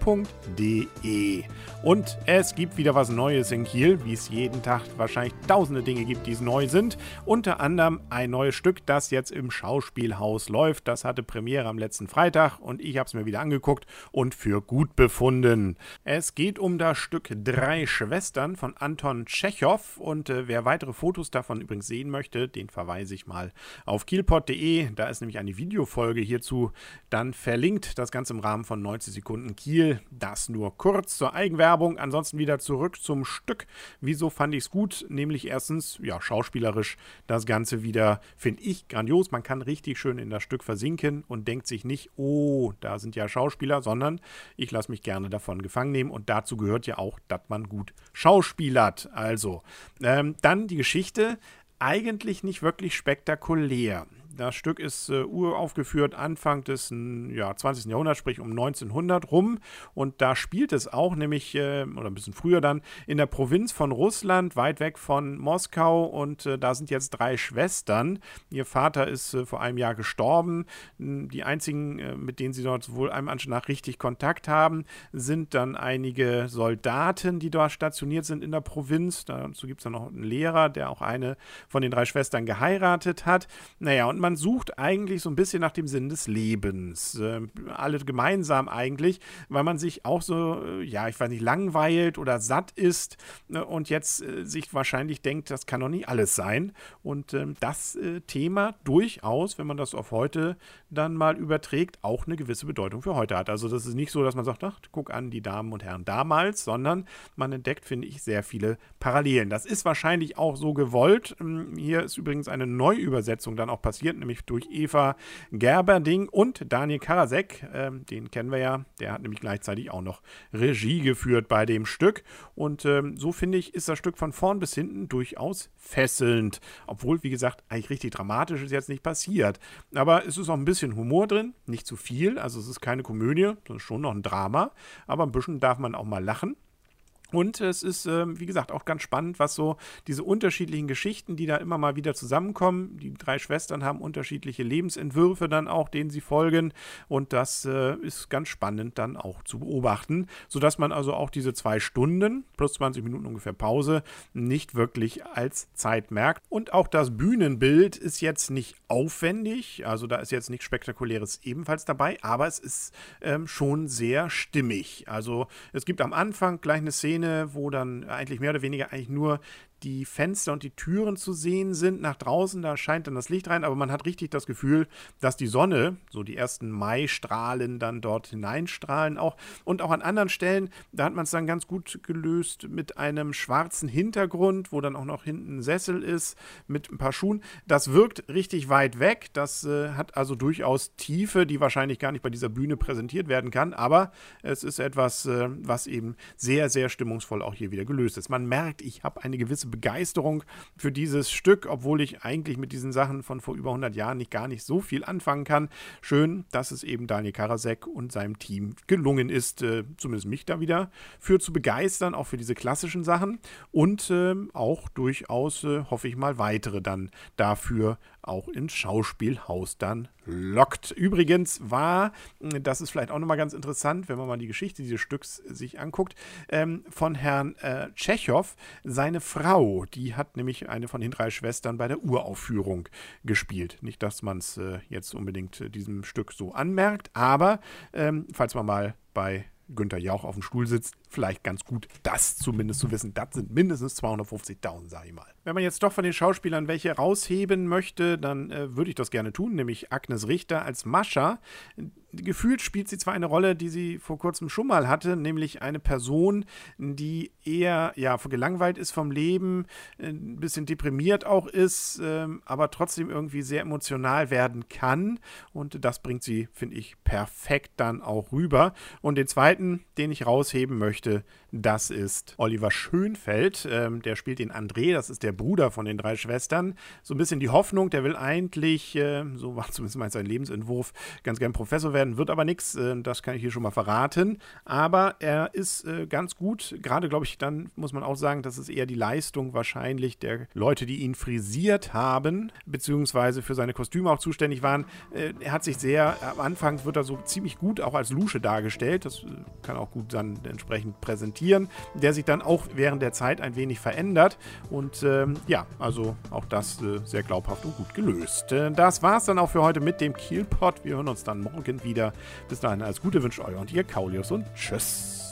www.kiel.de. Und es gibt wieder was Neues in Kiel, wie es jeden Tag wahrscheinlich tausende Dinge gibt, die neu sind. Unter anderem ein neues Stück, das jetzt im Schauspielhaus läuft. Das hatte Premiere am letzten Freitag und ich habe es mir wieder angeguckt und für gut befunden. Es geht um das Stück Drei Schwestern von Anton Tschechow und äh, wer weitere Fotos davon übrigens sehen möchte, den verweise ich mal auf kielpot.de. Da ist nämlich eine Videofolge hierzu dann verlinkt. Das Ganze im Rahmen von 90 Sekunden Kiel das nur kurz zur Eigenwerbung. Ansonsten wieder zurück zum Stück. Wieso fand ich es gut? Nämlich erstens, ja, schauspielerisch das Ganze wieder, finde ich, grandios. Man kann richtig schön in das Stück versinken und denkt sich nicht, oh, da sind ja Schauspieler, sondern ich lasse mich gerne davon gefangen nehmen. Und dazu gehört ja auch, dass man gut schauspielert. Also, ähm, dann die Geschichte. Eigentlich nicht wirklich spektakulär. Das Stück ist äh, uraufgeführt Anfang des ja, 20. Jahrhunderts, sprich um 1900 rum. Und da spielt es auch, nämlich, äh, oder ein bisschen früher dann, in der Provinz von Russland, weit weg von Moskau. Und äh, da sind jetzt drei Schwestern. Ihr Vater ist äh, vor einem Jahr gestorben. Die einzigen, äh, mit denen sie dort wohl einem Anschein nach richtig Kontakt haben, sind dann einige Soldaten, die dort stationiert sind in der Provinz. Dazu gibt es dann noch einen Lehrer, der auch eine von den drei Schwestern geheiratet hat. Naja, und man man sucht eigentlich so ein bisschen nach dem Sinn des Lebens. Äh, alle gemeinsam eigentlich, weil man sich auch so, äh, ja, ich weiß nicht, langweilt oder satt ist äh, und jetzt äh, sich wahrscheinlich denkt, das kann doch nicht alles sein. Und ähm, das äh, Thema durchaus, wenn man das auf heute dann mal überträgt, auch eine gewisse Bedeutung für heute hat. Also das ist nicht so, dass man sagt, ach, guck an die Damen und Herren damals, sondern man entdeckt, finde ich, sehr viele Parallelen. Das ist wahrscheinlich auch so gewollt. Ähm, hier ist übrigens eine Neuübersetzung dann auch passiert nämlich durch Eva Gerberding und Daniel Karasek. Ähm, den kennen wir ja. Der hat nämlich gleichzeitig auch noch Regie geführt bei dem Stück. Und ähm, so finde ich, ist das Stück von vorn bis hinten durchaus fesselnd. Obwohl, wie gesagt, eigentlich richtig dramatisch ist jetzt nicht passiert. Aber es ist auch ein bisschen Humor drin, nicht zu viel. Also es ist keine Komödie, sondern schon noch ein Drama. Aber ein bisschen darf man auch mal lachen. Und es ist, äh, wie gesagt, auch ganz spannend, was so diese unterschiedlichen Geschichten, die da immer mal wieder zusammenkommen. Die drei Schwestern haben unterschiedliche Lebensentwürfe dann auch, denen sie folgen. Und das äh, ist ganz spannend dann auch zu beobachten, sodass man also auch diese zwei Stunden plus 20 Minuten ungefähr Pause nicht wirklich als Zeit merkt. Und auch das Bühnenbild ist jetzt nicht aufwendig, also da ist jetzt nichts Spektakuläres ebenfalls dabei, aber es ist ähm, schon sehr stimmig. Also es gibt am Anfang gleich eine Szene, Szene, wo dann eigentlich mehr oder weniger eigentlich nur die Fenster und die Türen zu sehen sind nach draußen. Da scheint dann das Licht rein, aber man hat richtig das Gefühl, dass die Sonne, so die ersten Mai-Strahlen dann dort hineinstrahlen auch. Und auch an anderen Stellen, da hat man es dann ganz gut gelöst mit einem schwarzen Hintergrund, wo dann auch noch hinten ein Sessel ist mit ein paar Schuhen. Das wirkt richtig weit weg. Das äh, hat also durchaus Tiefe, die wahrscheinlich gar nicht bei dieser Bühne präsentiert werden kann. Aber es ist etwas, äh, was eben sehr, sehr stimmungsvoll auch hier wieder gelöst ist. Man merkt, ich habe eine gewisse Begeisterung für dieses Stück, obwohl ich eigentlich mit diesen Sachen von vor über 100 Jahren nicht gar nicht so viel anfangen kann. Schön, dass es eben Daniel Karasek und seinem Team gelungen ist, äh, zumindest mich da wieder für zu begeistern, auch für diese klassischen Sachen und äh, auch durchaus, äh, hoffe ich mal, weitere dann dafür auch ins Schauspielhaus dann lockt. Übrigens war, das ist vielleicht auch nochmal ganz interessant, wenn man mal die Geschichte dieses Stücks sich anguckt, ähm, von Herrn äh, Tschechow, seine Frau, die hat nämlich eine von den drei Schwestern bei der Uraufführung gespielt. Nicht, dass man es äh, jetzt unbedingt äh, diesem Stück so anmerkt, aber ähm, falls man mal bei Günther Jauch auf dem Stuhl sitzt, vielleicht ganz gut, das zumindest zu wissen. Das sind mindestens 250.000, sage ich mal. Wenn man jetzt doch von den Schauspielern welche rausheben möchte, dann äh, würde ich das gerne tun, nämlich Agnes Richter als Mascha gefühlt spielt sie zwar eine Rolle, die sie vor kurzem schon mal hatte, nämlich eine Person, die eher ja gelangweilt ist vom Leben, ein bisschen deprimiert auch ist, ähm, aber trotzdem irgendwie sehr emotional werden kann. Und das bringt sie, finde ich, perfekt dann auch rüber. Und den zweiten, den ich rausheben möchte, das ist Oliver Schönfeld. Ähm, der spielt den André, das ist der Bruder von den drei Schwestern. So ein bisschen die Hoffnung, der will eigentlich, äh, so war zumindest mal sein Lebensentwurf, ganz gern Professor werden werden wird aber nichts, äh, das kann ich hier schon mal verraten. Aber er ist äh, ganz gut. Gerade, glaube ich, dann muss man auch sagen, das ist eher die Leistung wahrscheinlich der Leute, die ihn frisiert haben, beziehungsweise für seine Kostüme auch zuständig waren. Äh, er hat sich sehr, am Anfang wird er so ziemlich gut auch als Lusche dargestellt. Das äh, kann auch gut dann entsprechend präsentieren, der sich dann auch während der Zeit ein wenig verändert. Und ähm, ja, also auch das äh, sehr glaubhaft und gut gelöst. Äh, das war es dann auch für heute mit dem Kielpot. Wir hören uns dann morgen wieder. Bis dahin alles Gute wünscht euer und ihr Kaulius und tschüss.